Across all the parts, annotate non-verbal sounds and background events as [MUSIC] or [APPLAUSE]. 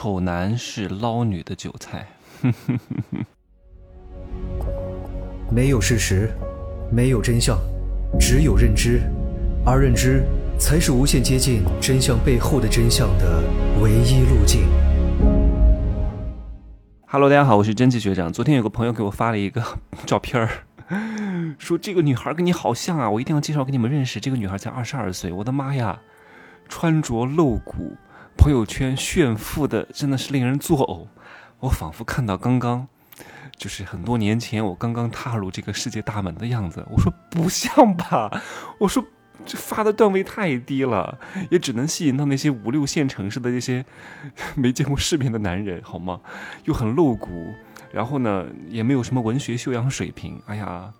丑男是捞女的韭菜。[LAUGHS] 没有事实，没有真相，只有认知，而认知才是无限接近真相背后的真相的唯一路径。Hello，大家好，我是真气学长。昨天有个朋友给我发了一个 [LAUGHS] 照片儿，说这个女孩跟你好像啊，我一定要介绍给你们认识。这个女孩才二十二岁，我的妈呀，穿着露骨，朋友圈炫富的，真的是令人作呕。我仿佛看到刚刚，就是很多年前我刚刚踏入这个世界大门的样子。我说不像吧，我说这发的段位太低了，也只能吸引到那些五六线城市的这些没见过世面的男人，好吗？又很露骨，然后呢，也没有什么文学修养水平。哎呀，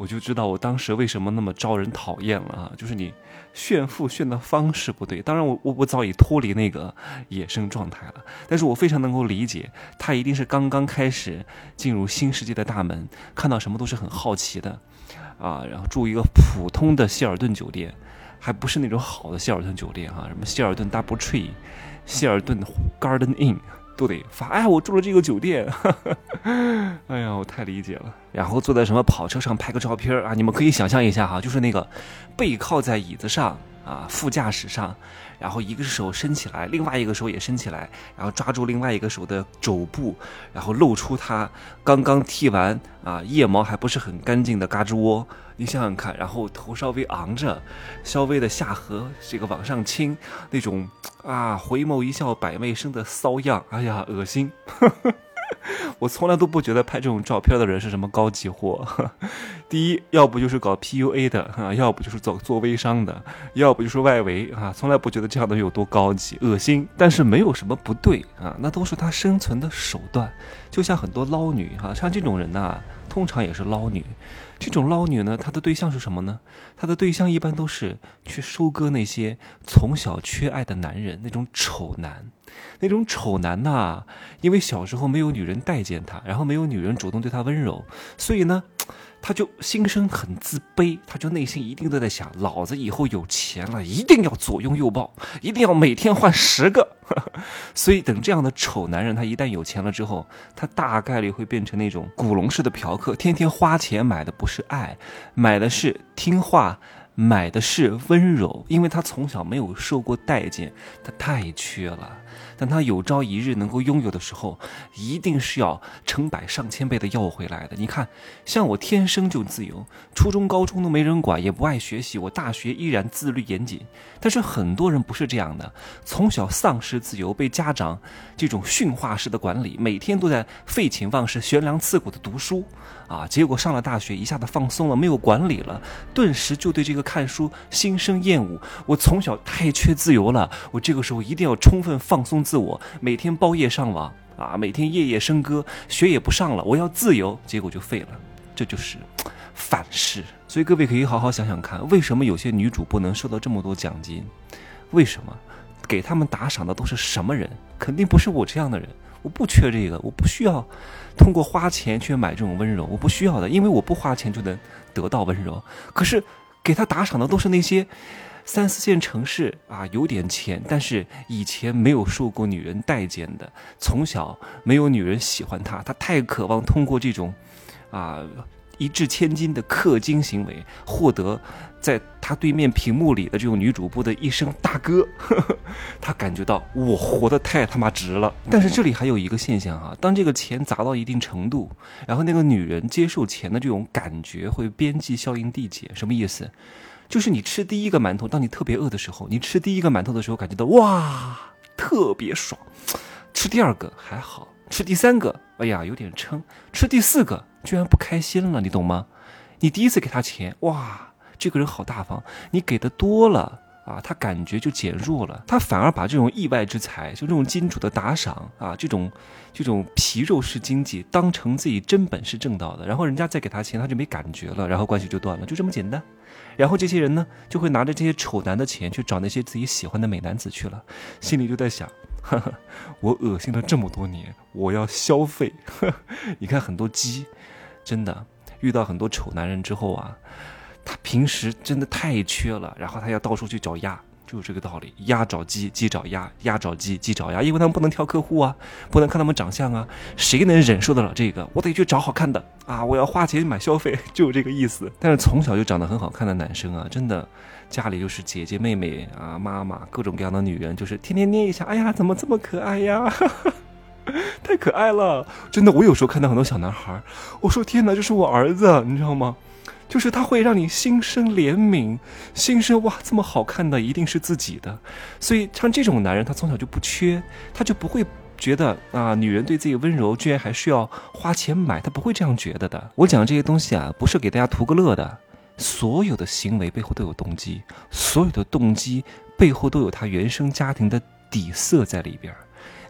我就知道我当时为什么那么招人讨厌了啊！就是你炫富炫的方式不对。当然我，我我早已脱离那个野生状态了，但是我非常能够理解，他一定是刚刚开始进入新世界的大门，看到什么都是很好奇的。啊，然后住一个普通的希尔顿酒店，还不是那种好的希尔顿酒店哈、什么希尔顿 Double Tree、希尔顿 Garden Inn 都得发。哎，我住了这个酒店，哎呀，我太理解了。然后坐在什么跑车上拍个照片啊，你们可以想象一下哈，就是那个背靠在椅子上啊，副驾驶上，然后一个手伸起来，另外一个手也伸起来，然后抓住另外一个手的肘部，然后露出他刚刚剃完啊腋毛还不是很干净的嘎吱窝，你想想看，然后头稍微昂着，稍微的下颌这个往上倾，那种啊回眸一笑百媚生的骚样，哎呀恶心。[LAUGHS] 我从来都不觉得拍这种照片的人是什么高级货。第一，要不就是搞 PUA 的啊，要不就是做做微商的，要不就是外围啊，从来不觉得这样的有多高级，恶心。但是没有什么不对啊，那都是他生存的手段。就像很多捞女哈、像这种人呐、通常也是捞女。这种捞女呢，她的对象是什么呢？她的对象一般都是去收割那些从小缺爱的男人，那种丑男。那种丑男呐、因为小时候没有女人待见他，然后没有女人主动对他温柔，所以呢，[TSK] 他就心生很自卑，他就内心一定都在想：老子以后有钱了，一定要左拥右抱，一定要每天换十个。[LAUGHS] 所以等这样的丑男人，他一旦有钱了之后，他大概率会变成那种古龙式的嫖客，天天花钱买的不是爱，买的是听话。买的是温柔，因为他从小没有受过待见，他太缺了。等他有朝一日能够拥有的时候，一定是要成百上千倍的要回来的。你看，像我天生就自由，初中、高中都没人管，也不爱学习，我大学依然自律严谨。但是很多人不是这样的，从小丧失自由，被家长这种驯化式的管理，每天都在废寝忘食、悬梁刺股的读书，啊，结果上了大学一下子放松了，没有管理了，顿时就对这个看书心生厌恶。我从小太缺自由了，我这个时候一定要充分放松自我，每天包夜上网啊，每天夜夜笙歌，学也不上了，我要自由，结果就废了，这就是反噬。所以各位可以好好想想看，为什么有些女主播能收到这么多奖金？为什么？给他们打赏的都是什么人？肯定不是我这样的人。我不缺这个，我不需要通过花钱去买这种温柔，我不需要的，因为我不花钱就能得到温柔。可是给他打赏的都是那些三四线城市啊，有点钱，但是以前没有受过女人待见的，从小没有女人喜欢他，他太渴望通过这种啊。一掷千金的氪金行为，获得在他对面屏幕里的这种女主播的一声大哥，呵 [LAUGHS] 呵他感觉到我活得太他妈值了。但是这里还有一个现象啊，当这个钱砸到一定程度，然后那个女人接受钱的这种感觉会边际效应递减，什么意思？就是你吃第一个馒头，当你特别饿的时候，你吃第一个馒头的时候，感觉到哇特别爽，吃第二个还好，吃第三个，哎呀有点撑，吃第四个居然不开心了，你懂吗？你第一次给他钱，哇，这个人好大方，你给的多了。啊，他感觉就减弱了，他反而把这种意外之财，就这种金主的打赏啊，这种这种皮肉式经济当成自己真本事挣到的，然后人家再给他钱，他就没感觉了，然后关系就断了，就这么简单。然后这些人呢，就会拿着这些丑男的钱去找那些自己喜欢的美男子去了，心里就在想，呵呵，我恶心了这么多年，我要消费。呵 [LAUGHS] 你看很多鸡，真的遇到很多丑男人之后啊。他平时真的太缺了，然后他要到处去找鸭，就是这个道理。鸭找鸡，鸡找鸭，鸭找鸡，鸡找鸭，因为他们不能挑客户啊，不能看他们长相啊，谁能忍受得了这个？我得去找好看的啊！我要花钱买消费，[LAUGHS] 就这个意思。但是从小就长得很好看的男生啊，真的，家里就是姐姐妹妹啊，妈妈各种各样的女人，就是天天捏一下，哎呀，怎么这么可爱呀？[LAUGHS] 太可爱了，真的。我有时候看到很多小男孩，我说天哪，这是我儿子，你知道吗？就是他会让你心生怜悯，心生哇，这么好看的一定是自己的。所以像这种男人，他从小就不缺，他就不会觉得啊，女人对自己温柔，居然还需要花钱买，他不会这样觉得的。我讲这些东西啊，不是给大家图个乐的，所有的行为背后都有动机，所有的动机背后都有他原生家庭的底色在里边儿。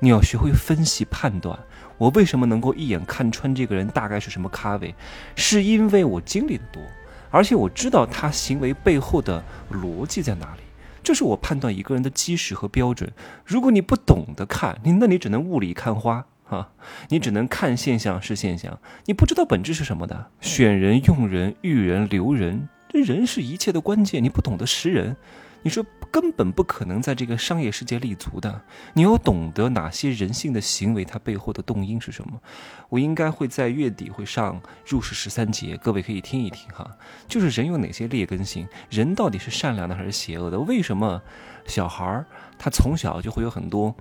你要学会分析判断，我为什么能够一眼看穿这个人大概是什么咖位，是因为我经历的多，而且我知道他行为背后的逻辑在哪里，这是我判断一个人的基石和标准。如果你不懂得看，你那你只能雾里看花啊，你只能看现象是现象，你不知道本质是什么的。选人、用人、育人、留人，这人是一切的关键，你不懂得识人。你说根本不可能在这个商业世界立足的。你要懂得哪些人性的行为，它背后的动因是什么？我应该会在月底会上入世十三节，各位可以听一听哈。就是人有哪些劣根性，人到底是善良的还是邪恶的？为什么小孩他从小就会有很多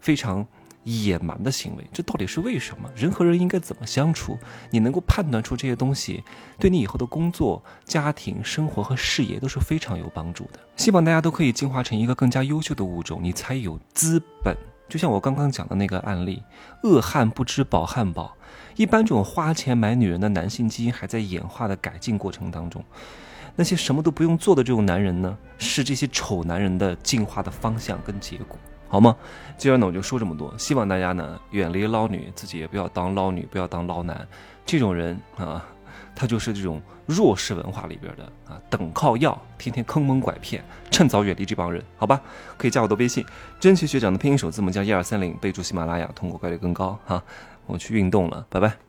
非常。野蛮的行为，这到底是为什么？人和人应该怎么相处？你能够判断出这些东西，对你以后的工作、家庭、生活和事业都是非常有帮助的。希望大家都可以进化成一个更加优秀的物种，你才有资本。就像我刚刚讲的那个案例，恶汉不知饱汉饱。一般这种花钱买女人的男性基因还在演化的改进过程当中，那些什么都不用做的这种男人呢，是这些丑男人的进化的方向跟结果。好吗？今儿呢我就说这么多，希望大家呢远离捞女，自己也不要当捞女，不要当捞男。这种人啊，他就是这种弱势文化里边的啊，等靠要，天天坑蒙拐骗，趁早远离这帮人，好吧？可以加我的微信，真奇学长的拼音首字母加一二三零，备注喜马拉雅，通过概率更高哈。我去运动了，拜拜。